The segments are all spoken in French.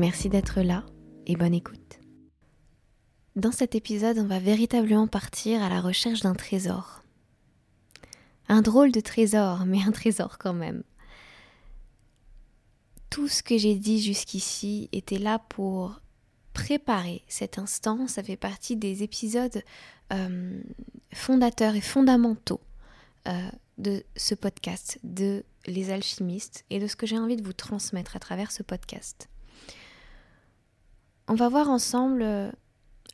Merci d'être là et bonne écoute. Dans cet épisode, on va véritablement partir à la recherche d'un trésor. Un drôle de trésor, mais un trésor quand même. Tout ce que j'ai dit jusqu'ici était là pour préparer cet instant. Ça fait partie des épisodes euh, fondateurs et fondamentaux euh, de ce podcast, de Les Alchimistes et de ce que j'ai envie de vous transmettre à travers ce podcast. On va voir ensemble euh,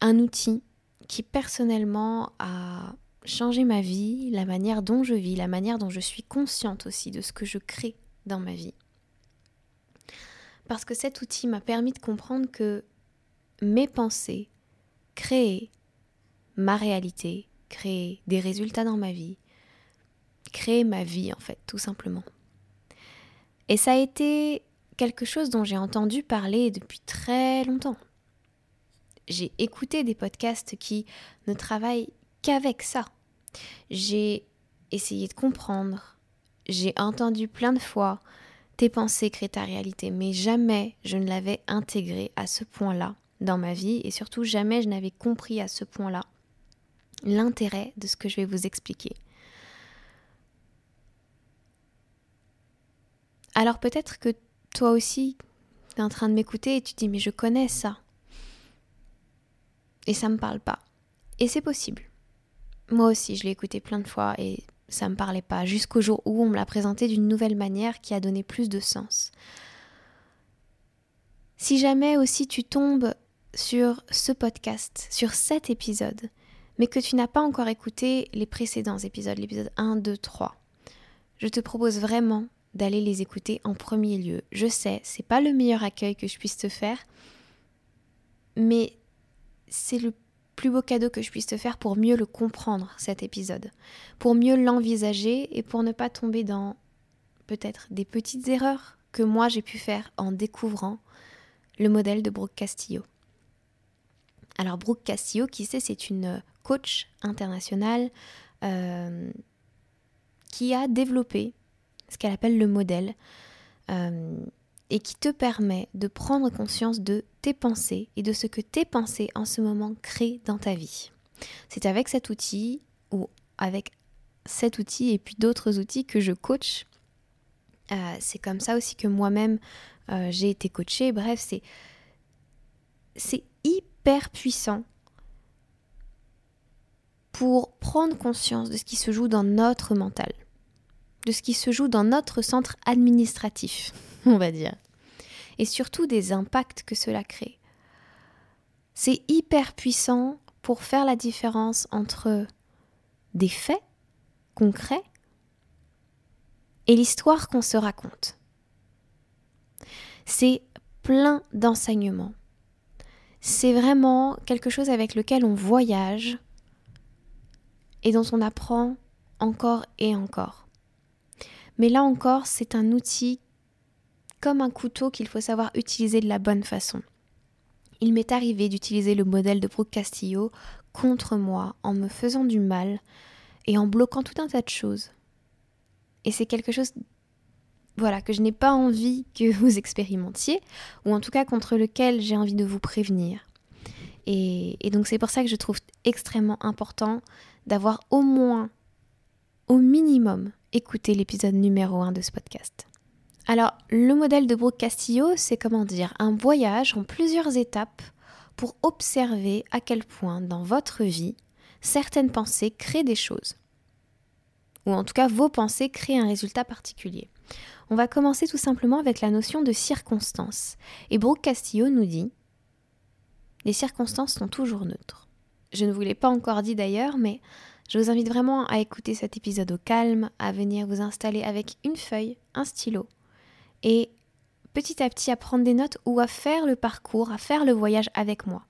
un outil qui personnellement a changé ma vie, la manière dont je vis, la manière dont je suis consciente aussi de ce que je crée dans ma vie. Parce que cet outil m'a permis de comprendre que mes pensées créent ma réalité, créent des résultats dans ma vie, créent ma vie en fait, tout simplement. Et ça a été quelque chose dont j'ai entendu parler depuis très longtemps j'ai écouté des podcasts qui ne travaillent qu'avec ça. J'ai essayé de comprendre, j'ai entendu plein de fois tes pensées créent ta réalité, mais jamais je ne l'avais intégré à ce point-là dans ma vie et surtout jamais je n'avais compris à ce point-là l'intérêt de ce que je vais vous expliquer. Alors peut-être que toi aussi, tu es en train de m'écouter et tu dis mais je connais ça et ça me parle pas. Et c'est possible. Moi aussi, je l'ai écouté plein de fois et ça me parlait pas, jusqu'au jour où on me l'a présenté d'une nouvelle manière qui a donné plus de sens. Si jamais aussi tu tombes sur ce podcast, sur cet épisode, mais que tu n'as pas encore écouté les précédents épisodes, l'épisode 1, 2, 3, je te propose vraiment d'aller les écouter en premier lieu. Je sais, c'est pas le meilleur accueil que je puisse te faire, mais c'est le plus beau cadeau que je puisse te faire pour mieux le comprendre, cet épisode, pour mieux l'envisager et pour ne pas tomber dans peut-être des petites erreurs que moi j'ai pu faire en découvrant le modèle de Brooke Castillo. Alors Brooke Castillo, qui sait, c'est une coach internationale euh, qui a développé ce qu'elle appelle le modèle. Euh, et qui te permet de prendre conscience de tes pensées et de ce que tes pensées en ce moment créent dans ta vie. C'est avec cet outil ou avec cet outil et puis d'autres outils que je coach. Euh, c'est comme ça aussi que moi-même euh, j'ai été coachée. Bref, c'est c'est hyper puissant pour prendre conscience de ce qui se joue dans notre mental, de ce qui se joue dans notre centre administratif. on va dire, et surtout des impacts que cela crée. C'est hyper puissant pour faire la différence entre des faits concrets et l'histoire qu'on se raconte. C'est plein d'enseignements. C'est vraiment quelque chose avec lequel on voyage et dont on apprend encore et encore. Mais là encore, c'est un outil comme un couteau qu'il faut savoir utiliser de la bonne façon. Il m'est arrivé d'utiliser le modèle de Brooke Castillo contre moi en me faisant du mal et en bloquant tout un tas de choses. Et c'est quelque chose voilà que je n'ai pas envie que vous expérimentiez ou en tout cas contre lequel j'ai envie de vous prévenir. Et, et donc c'est pour ça que je trouve extrêmement important d'avoir au moins, au minimum, écouté l'épisode numéro 1 de ce podcast. Alors, le modèle de Brooke Castillo, c'est comment dire, un voyage en plusieurs étapes pour observer à quel point dans votre vie, certaines pensées créent des choses. Ou en tout cas, vos pensées créent un résultat particulier. On va commencer tout simplement avec la notion de circonstance. Et Brooke Castillo nous dit Les circonstances sont toujours neutres. Je ne vous l'ai pas encore dit d'ailleurs, mais je vous invite vraiment à écouter cet épisode au calme, à venir vous installer avec une feuille, un stylo, et petit à petit à prendre des notes ou à faire le parcours, à faire le voyage avec moi.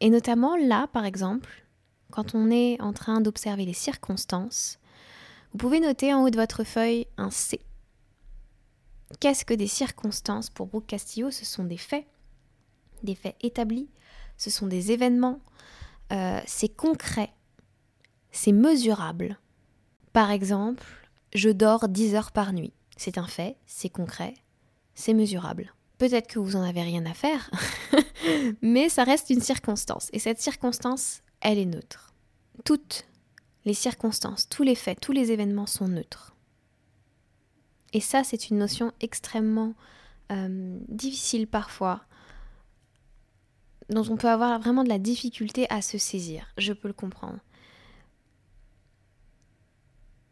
Et notamment là, par exemple, quand on est en train d'observer les circonstances, vous pouvez noter en haut de votre feuille un C. Qu'est-ce que des circonstances pour Brooke Castillo? Ce sont des faits, des faits établis, ce sont des événements, euh, c'est concret, c'est mesurable. Par exemple, je dors 10 heures par nuit. C'est un fait, c'est concret, c'est mesurable. Peut-être que vous n'en avez rien à faire, mais ça reste une circonstance. Et cette circonstance, elle est neutre. Toutes les circonstances, tous les faits, tous les événements sont neutres. Et ça, c'est une notion extrêmement euh, difficile parfois, dont on peut avoir vraiment de la difficulté à se saisir. Je peux le comprendre.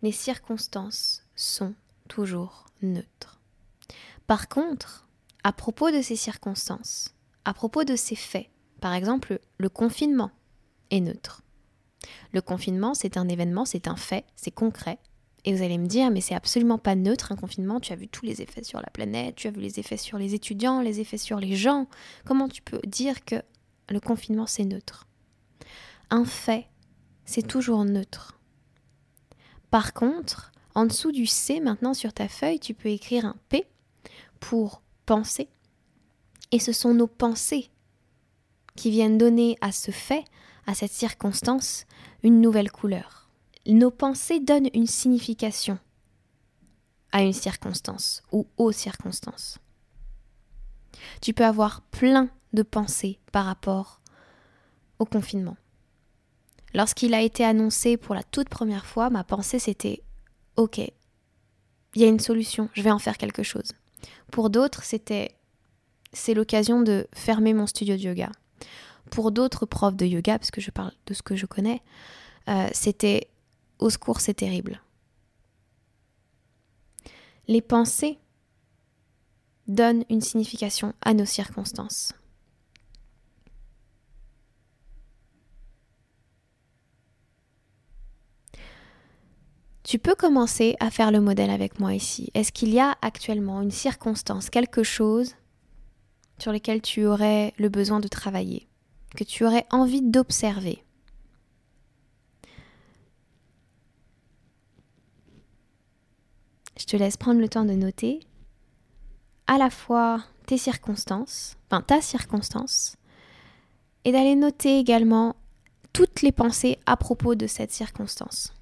Les circonstances sont toujours neutres. Par contre, à propos de ces circonstances, à propos de ces faits, par exemple le confinement est neutre. Le confinement, c'est un événement, c'est un fait, c'est concret. Et vous allez me dire, mais c'est absolument pas neutre un confinement, tu as vu tous les effets sur la planète, tu as vu les effets sur les étudiants, les effets sur les gens. Comment tu peux dire que le confinement, c'est neutre? Un fait, c'est toujours neutre. Par contre, en dessous du C, maintenant sur ta feuille, tu peux écrire un P pour penser. Et ce sont nos pensées qui viennent donner à ce fait, à cette circonstance, une nouvelle couleur. Nos pensées donnent une signification à une circonstance ou aux circonstances. Tu peux avoir plein de pensées par rapport au confinement. Lorsqu'il a été annoncé pour la toute première fois, ma pensée c'était OK, il y a une solution, je vais en faire quelque chose. Pour d'autres, c'était c'est l'occasion de fermer mon studio de yoga. Pour d'autres profs de yoga, parce que je parle de ce que je connais, euh, c'était au secours, c'est terrible. Les pensées donnent une signification à nos circonstances. Tu peux commencer à faire le modèle avec moi ici. Est-ce qu'il y a actuellement une circonstance, quelque chose sur lequel tu aurais le besoin de travailler, que tu aurais envie d'observer? Je te laisse prendre le temps de noter à la fois tes circonstances, enfin ta circonstance, et d'aller noter également toutes les pensées à propos de cette circonstance.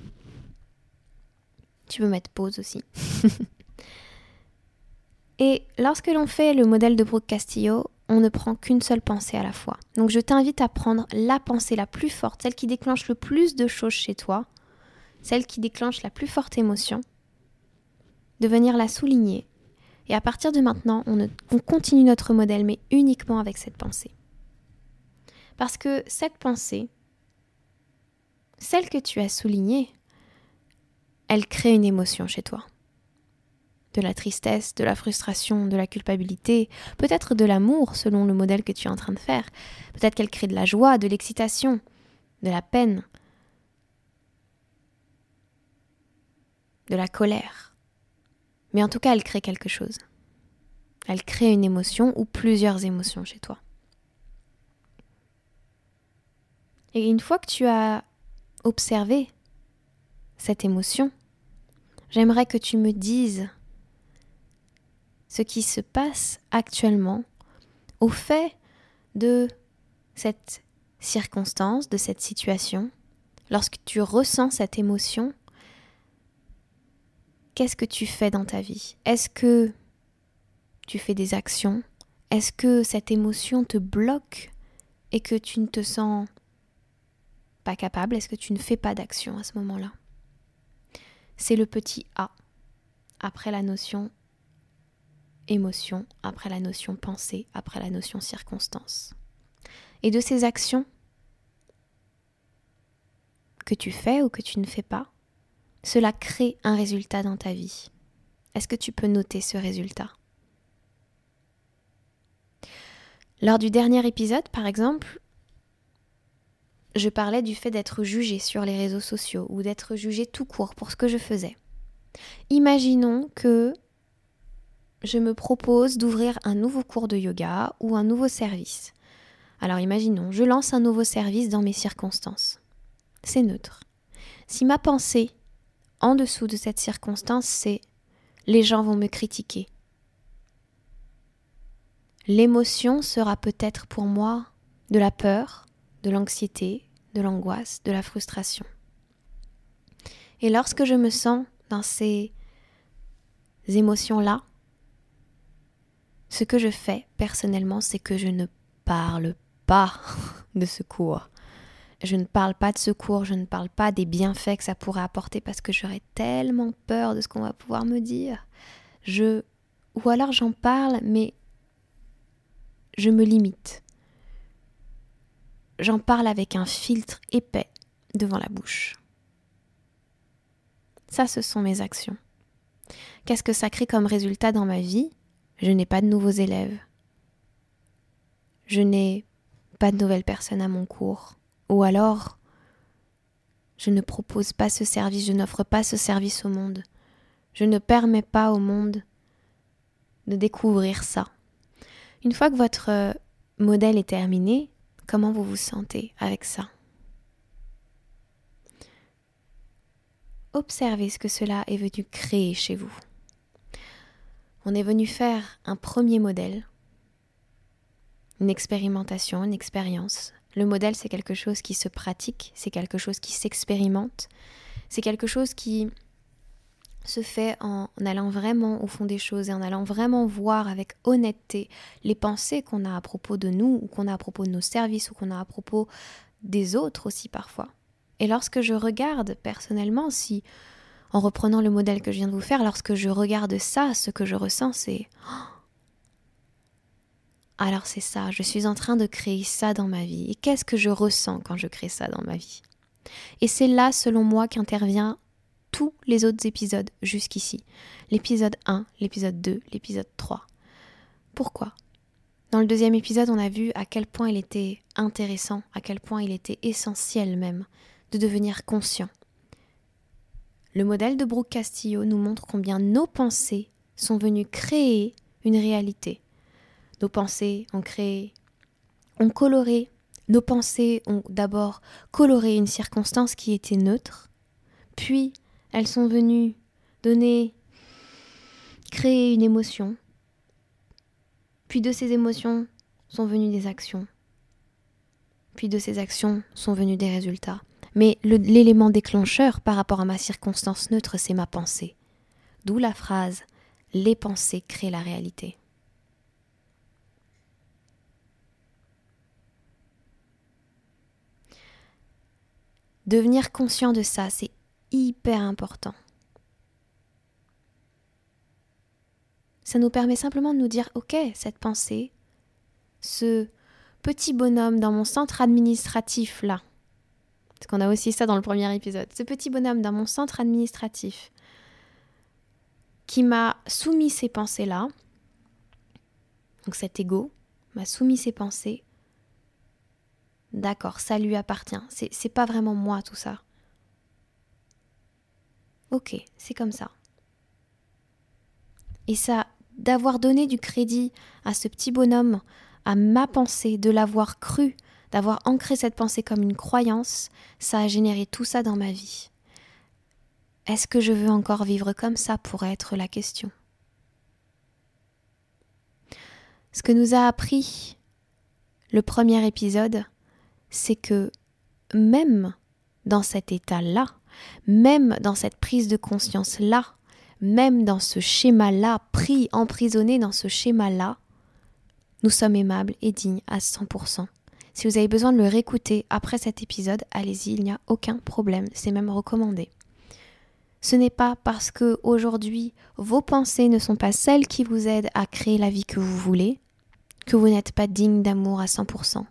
Tu peux mettre pause aussi? Et lorsque l'on fait le modèle de Brooke Castillo, on ne prend qu'une seule pensée à la fois. Donc je t'invite à prendre la pensée la plus forte, celle qui déclenche le plus de choses chez toi, celle qui déclenche la plus forte émotion, de venir la souligner. Et à partir de maintenant, on, on continue notre modèle, mais uniquement avec cette pensée. Parce que cette pensée, celle que tu as soulignée, elle crée une émotion chez toi. De la tristesse, de la frustration, de la culpabilité, peut-être de l'amour selon le modèle que tu es en train de faire. Peut-être qu'elle crée de la joie, de l'excitation, de la peine, de la colère. Mais en tout cas, elle crée quelque chose. Elle crée une émotion ou plusieurs émotions chez toi. Et une fois que tu as observé cette émotion, j'aimerais que tu me dises ce qui se passe actuellement au fait de cette circonstance, de cette situation, lorsque tu ressens cette émotion, qu'est-ce que tu fais dans ta vie? Est-ce que tu fais des actions? Est-ce que cette émotion te bloque et que tu ne te sens pas capable? Est-ce que tu ne fais pas d'action à ce moment-là? C'est le petit A après la notion émotion, après la notion pensée, après la notion circonstance. Et de ces actions que tu fais ou que tu ne fais pas, cela crée un résultat dans ta vie. Est-ce que tu peux noter ce résultat? Lors du dernier épisode, par exemple, je parlais du fait d'être jugé sur les réseaux sociaux ou d'être jugé tout court pour ce que je faisais. Imaginons que je me propose d'ouvrir un nouveau cours de yoga ou un nouveau service. Alors imaginons, je lance un nouveau service dans mes circonstances. C'est neutre. Si ma pensée en dessous de cette circonstance, c'est les gens vont me critiquer. L'émotion sera peut-être pour moi de la peur, de l'anxiété, de l'angoisse, de la frustration. Et lorsque je me sens dans ces émotions-là, ce que je fais personnellement, c'est que je ne parle pas de secours. Je ne parle pas de secours, je ne parle pas des bienfaits que ça pourrait apporter parce que j'aurais tellement peur de ce qu'on va pouvoir me dire. Je ou alors j'en parle mais je me limite. J'en parle avec un filtre épais devant la bouche. Ça, ce sont mes actions. Qu'est-ce que ça crée comme résultat dans ma vie? Je n'ai pas de nouveaux élèves. Je n'ai pas de nouvelles personnes à mon cours. Ou alors, je ne propose pas ce service, je n'offre pas ce service au monde. Je ne permets pas au monde de découvrir ça. Une fois que votre euh, modèle est terminé, comment vous vous sentez avec ça? Observez ce que cela est venu créer chez vous. On est venu faire un premier modèle, une expérimentation, une expérience. Le modèle, c'est quelque chose qui se pratique, c'est quelque chose qui s'expérimente, c'est quelque chose qui se fait en allant vraiment au fond des choses et en allant vraiment voir avec honnêteté les pensées qu'on a à propos de nous ou qu'on a à propos de nos services ou qu'on a à propos des autres aussi parfois. Et lorsque je regarde personnellement, si en reprenant le modèle que je viens de vous faire, lorsque je regarde ça, ce que je ressens, c'est alors c'est ça, je suis en train de créer ça dans ma vie. Et qu'est-ce que je ressens quand je crée ça dans ma vie? Et c'est là, selon moi, qu'intervient tous les autres épisodes jusqu'ici. L'épisode 1, l'épisode 2, l'épisode 3. Pourquoi? Dans le deuxième épisode, on a vu à quel point il était intéressant, à quel point il était essentiel même de devenir conscient. Le modèle de Brooke Castillo nous montre combien nos pensées sont venues créer une réalité. Nos pensées ont créé, ont coloré, nos pensées ont d'abord coloré une circonstance qui était neutre, puis elles sont venues donner, créer une émotion, puis de ces émotions sont venues des actions, puis de ces actions sont venus des résultats. Mais l'élément déclencheur par rapport à ma circonstance neutre, c'est ma pensée. D'où la phrase Les pensées créent la réalité. Devenir conscient de ça, c'est hyper important. Ça nous permet simplement de nous dire, ok, cette pensée, ce petit bonhomme dans mon centre administratif là, parce qu'on a aussi ça dans le premier épisode. Ce petit bonhomme dans mon centre administratif qui m'a soumis ces pensées-là, donc cet ego m'a soumis ces pensées. D'accord, ça lui appartient. C'est pas vraiment moi tout ça. Ok, c'est comme ça. Et ça, d'avoir donné du crédit à ce petit bonhomme, à ma pensée, de l'avoir cru, d'avoir ancré cette pensée comme une croyance, ça a généré tout ça dans ma vie. Est-ce que je veux encore vivre comme ça pourrait être la question. Ce que nous a appris le premier épisode, c'est que même dans cet état-là, même dans cette prise de conscience-là, même dans ce schéma-là, pris, emprisonné dans ce schéma-là, nous sommes aimables et dignes à 100%. Si vous avez besoin de le réécouter après cet épisode, allez-y, il n'y a aucun problème, c'est même recommandé. Ce n'est pas parce que aujourd'hui vos pensées ne sont pas celles qui vous aident à créer la vie que vous voulez, que vous n'êtes pas digne d'amour à 100%,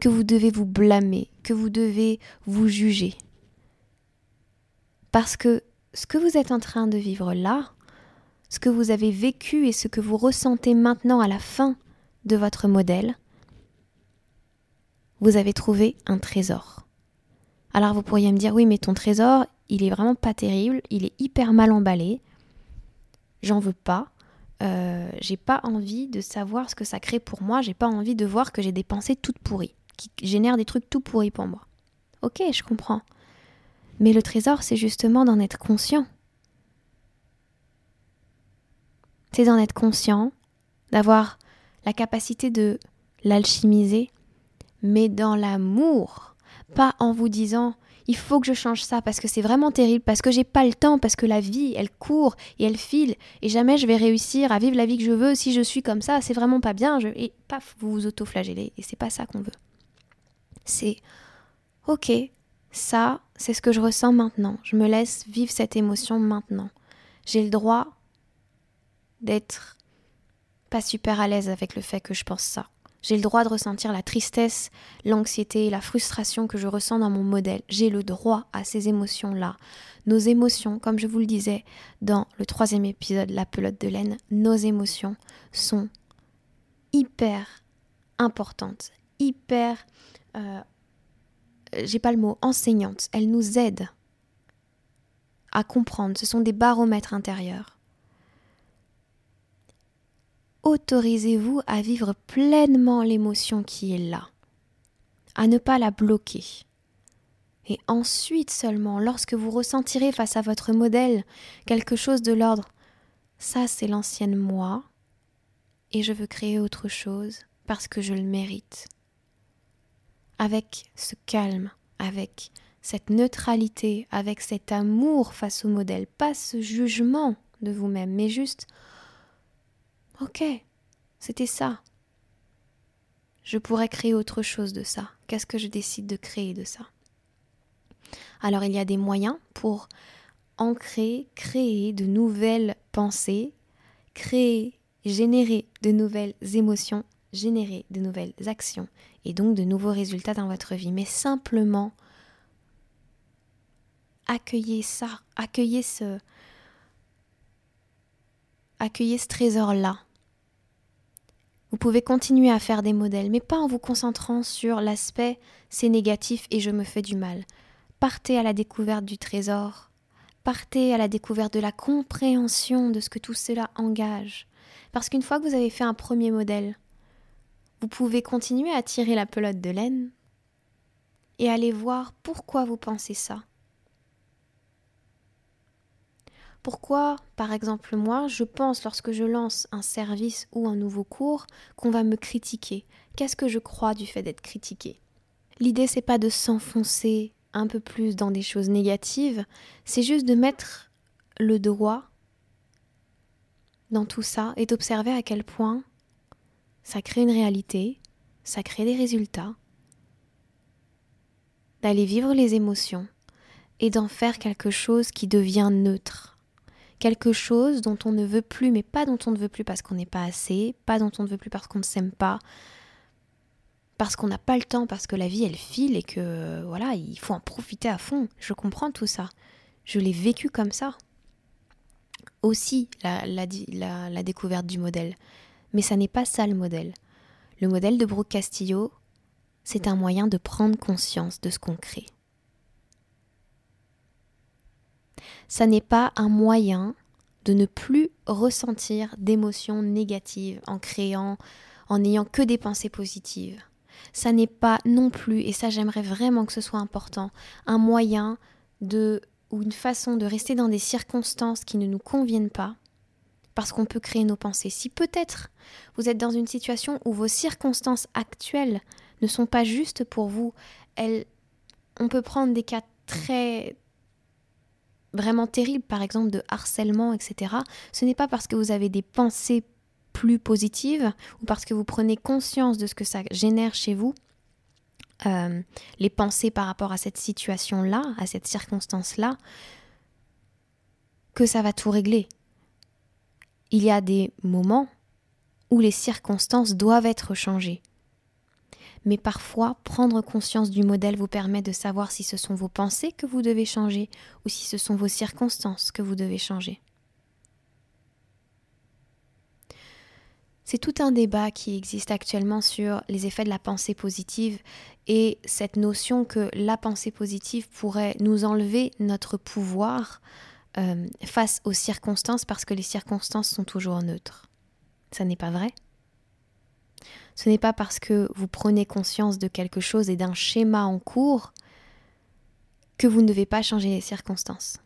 que vous devez vous blâmer, que vous devez vous juger. Parce que ce que vous êtes en train de vivre là, ce que vous avez vécu et ce que vous ressentez maintenant à la fin de votre modèle, vous avez trouvé un trésor. Alors vous pourriez me dire oui mais ton trésor il est vraiment pas terrible, il est hyper mal emballé, j'en veux pas, euh, j'ai pas envie de savoir ce que ça crée pour moi, j'ai pas envie de voir que j'ai des pensées toutes pourries, qui génèrent des trucs tout pourris pour moi. Ok, je comprends. Mais le trésor, c'est justement d'en être conscient. C'est d'en être conscient, d'avoir la capacité de l'alchimiser, mais dans l'amour, pas en vous disant il faut que je change ça parce que c'est vraiment terrible, parce que j'ai pas le temps, parce que la vie, elle court et elle file et jamais je vais réussir à vivre la vie que je veux si je suis comme ça, c'est vraiment pas bien. Je... Et paf, vous vous auto-flagellez et c'est pas ça qu'on veut. C'est ok, ça, c'est ce que je ressens maintenant. Je me laisse vivre cette émotion maintenant. J'ai le droit d'être pas super à l'aise avec le fait que je pense ça. J'ai le droit de ressentir la tristesse, l'anxiété, la frustration que je ressens dans mon modèle. J'ai le droit à ces émotions-là. Nos émotions, comme je vous le disais dans le troisième épisode, La pelote de laine, nos émotions sont hyper importantes, hyper... Euh, j'ai pas le mot, enseignantes. Elles nous aident à comprendre. Ce sont des baromètres intérieurs autorisez-vous à vivre pleinement l'émotion qui est là, à ne pas la bloquer. Et ensuite seulement, lorsque vous ressentirez face à votre modèle quelque chose de l'ordre, ça c'est l'ancienne moi, et je veux créer autre chose parce que je le mérite. Avec ce calme, avec cette neutralité, avec cet amour face au modèle, pas ce jugement de vous-même, mais juste Ok, c'était ça. Je pourrais créer autre chose de ça. Qu'est-ce que je décide de créer de ça? Alors il y a des moyens pour ancrer, créer de nouvelles pensées, créer, générer de nouvelles émotions, générer de nouvelles actions et donc de nouveaux résultats dans votre vie. Mais simplement accueillez ça, accueillez ce, accueillez ce trésor-là vous pouvez continuer à faire des modèles, mais pas en vous concentrant sur l'aspect c'est négatif et je me fais du mal. Partez à la découverte du trésor, partez à la découverte de la compréhension de ce que tout cela engage. Parce qu'une fois que vous avez fait un premier modèle, vous pouvez continuer à tirer la pelote de laine et aller voir pourquoi vous pensez ça. Pourquoi, par exemple, moi, je pense lorsque je lance un service ou un nouveau cours qu'on va me critiquer. Qu'est-ce que je crois du fait d'être critiqué? L'idée, c'est pas de s'enfoncer un peu plus dans des choses négatives, c'est juste de mettre le droit dans tout ça et d'observer à quel point ça crée une réalité, ça crée des résultats, d'aller vivre les émotions et d'en faire quelque chose qui devient neutre quelque chose dont on ne veut plus, mais pas dont on ne veut plus parce qu'on n'est pas assez, pas dont on ne veut plus parce qu'on ne s'aime pas, parce qu'on n'a pas le temps, parce que la vie elle file et que voilà, il faut en profiter à fond. Je comprends tout ça. Je l'ai vécu comme ça. Aussi, la, la découverte du modèle. Mais ça n'est pas ça le modèle. Le modèle de Brooke Castillo, c'est un moyen de prendre conscience de ce qu'on crée. Ça n'est pas un moyen de ne plus ressentir d'émotions négatives en créant, en n'ayant que des pensées positives. Ça n'est pas non plus, et ça j'aimerais vraiment que ce soit important, un moyen de ou une façon de rester dans des circonstances qui ne nous conviennent pas, parce qu'on peut créer nos pensées. Si peut-être vous êtes dans une situation où vos circonstances actuelles ne sont pas justes pour vous, elles, on peut prendre des cas très vraiment terrible, par exemple de harcèlement, etc., ce n'est pas parce que vous avez des pensées plus positives ou parce que vous prenez conscience de ce que ça génère chez vous, euh, les pensées par rapport à cette situation-là, à cette circonstance-là, que ça va tout régler. Il y a des moments où les circonstances doivent être changées mais parfois prendre conscience du modèle vous permet de savoir si ce sont vos pensées que vous devez changer ou si ce sont vos circonstances que vous devez changer. C'est tout un débat qui existe actuellement sur les effets de la pensée positive et cette notion que la pensée positive pourrait nous enlever notre pouvoir euh, face aux circonstances parce que les circonstances sont toujours neutres. Ça n'est pas vrai. Ce n'est pas parce que vous prenez conscience de quelque chose et d'un schéma en cours que vous ne devez pas changer les circonstances.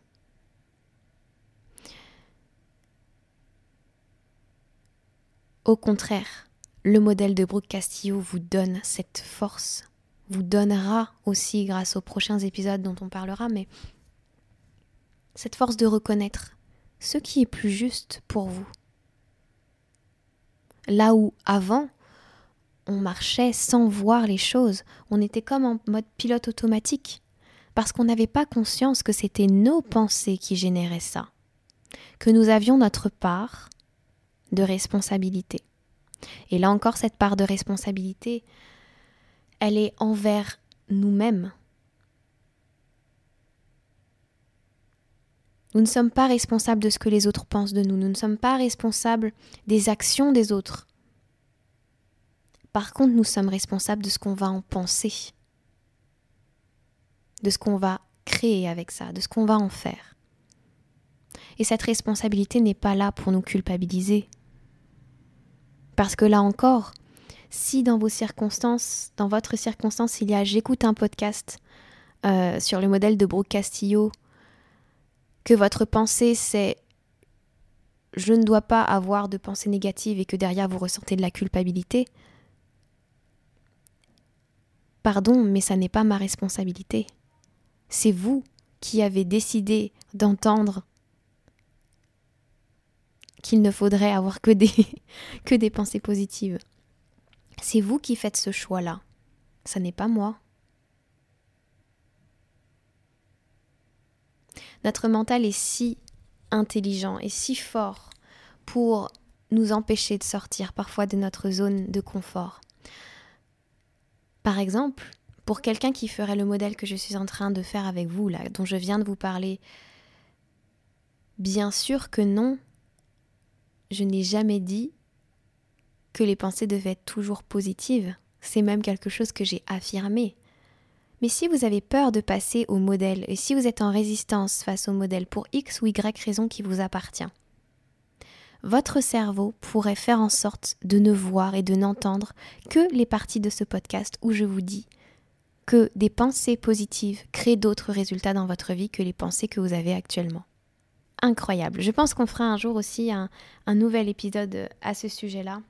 Au contraire, le modèle de Brooke Castillo vous donne cette force, vous donnera aussi grâce aux prochains épisodes dont on parlera, mais cette force de reconnaître ce qui est plus juste pour vous. Là où avant, on marchait sans voir les choses, on était comme en mode pilote automatique, parce qu'on n'avait pas conscience que c'était nos pensées qui généraient ça, que nous avions notre part de responsabilité. Et là encore, cette part de responsabilité, elle est envers nous-mêmes. Nous ne sommes pas responsables de ce que les autres pensent de nous, nous ne sommes pas responsables des actions des autres. Par contre, nous sommes responsables de ce qu'on va en penser, de ce qu'on va créer avec ça, de ce qu'on va en faire. Et cette responsabilité n'est pas là pour nous culpabiliser. Parce que là encore, si dans vos circonstances, dans votre circonstance, il y a j'écoute un podcast euh, sur le modèle de Brooke Castillo, que votre pensée c'est je ne dois pas avoir de pensée négative et que derrière vous ressentez de la culpabilité, pardon, mais ça n'est pas ma responsabilité. C'est vous qui avez décidé d'entendre qu'il ne faudrait avoir que des, que des pensées positives. C'est vous qui faites ce choix-là. Ça n'est pas moi. Notre mental est si intelligent et si fort pour nous empêcher de sortir parfois de notre zone de confort. Par exemple, pour quelqu'un qui ferait le modèle que je suis en train de faire avec vous, là, dont je viens de vous parler, bien sûr que non, je n'ai jamais dit que les pensées devaient être toujours positives. C'est même quelque chose que j'ai affirmé. Mais si vous avez peur de passer au modèle et si vous êtes en résistance face au modèle pour X ou Y raison qui vous appartient, votre cerveau pourrait faire en sorte de ne voir et de n'entendre que les parties de ce podcast où je vous dis que des pensées positives créent d'autres résultats dans votre vie que les pensées que vous avez actuellement incroyable. Je pense qu'on fera un jour aussi un, nouvel épisode à ce sujet-là.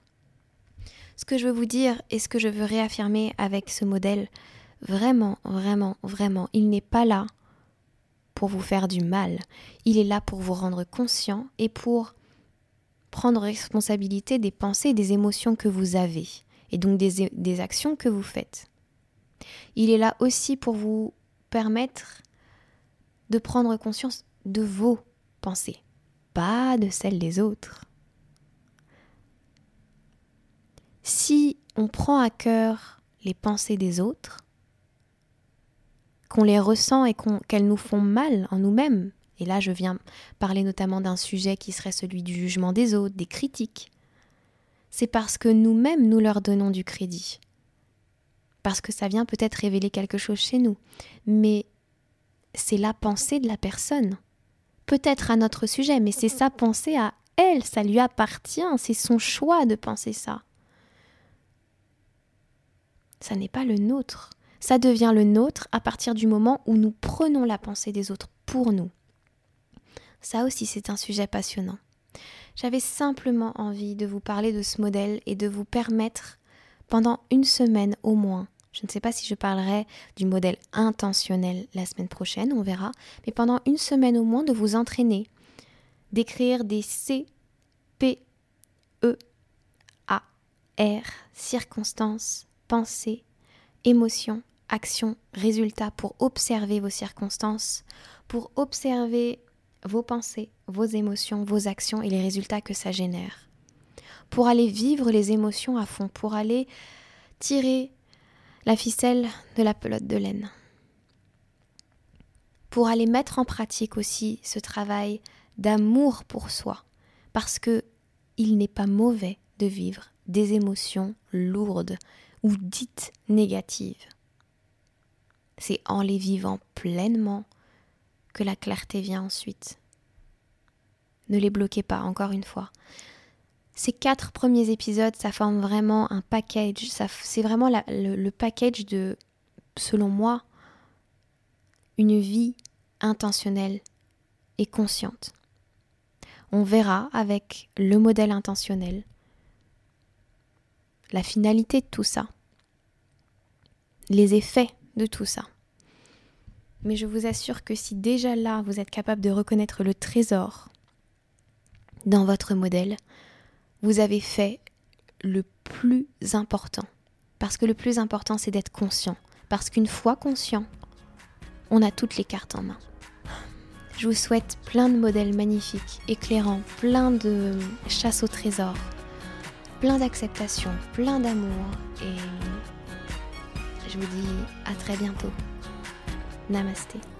Ce que je veux vous dire et ce que je veux réaffirmer avec ce modèle, vraiment, vraiment, vraiment, il n'est pas là pour vous faire du mal. Il est là pour vous rendre conscient et pour prendre responsabilité des pensées et des émotions que vous avez, et donc des, actions que vous faites. Il est là aussi pour vous permettre de prendre conscience de vos pensée, pas de celle des autres. Si on prend à cœur les pensées des autres, qu'on les ressent et qu'elles nous font mal en nous-mêmes, et là je viens parler notamment d'un sujet qui serait celui du jugement des autres, des critiques, c'est parce que nous-mêmes nous leur donnons du crédit. Parce que ça vient peut-être révéler quelque chose chez nous, mais c'est la pensée de la personne peut-être à notre sujet, mais c'est sa pensée à elle, ça lui appartient, c'est son choix de penser ça. Ça n'est pas le nôtre. Ça devient le nôtre à partir du moment où nous prenons la pensée des autres pour nous. Ça aussi, c'est un sujet passionnant. J'avais simplement envie de vous parler de ce modèle et de vous permettre, pendant une semaine au moins, je ne sais pas si je parlerai du modèle intentionnel la semaine prochaine, on verra, mais pendant une semaine au moins de vous entraîner, d'écrire des C, P, E, A, R, circonstances, pensées, émotions, actions, résultats pour observer vos circonstances, pour observer vos pensées, vos émotions, vos actions et les résultats que ça génère. Pour aller vivre les émotions à fond, pour aller tirer la ficelle de la pelote de laine. Pour aller mettre en pratique aussi ce travail d'amour pour soi, parce que il n'est pas mauvais de vivre des émotions lourdes ou dites négatives. C'est en les vivant pleinement la clarté vient ensuite. Ne les bloquez pas, encore une fois. Ces quatre premiers épisodes, ça forme vraiment un package. C'est vraiment le package de, selon moi, une vie intentionnelle et consciente. On verra avec le modèle intentionnel la finalité de tout ça, les effets de tout ça. Mais je vous assure que si déjà là vous êtes capable de reconnaître le trésor dans votre modèle, vous avez fait le plus important. Parce que le plus important, c'est d'être conscient. Parce qu'une fois conscient, on a toutes les cartes en main. Je vous souhaite plein de modèles magnifiques, éclairants, plein de chasse au trésor, plein d'acceptation, plein d'amour et je vous dis à très bientôt. Namaste.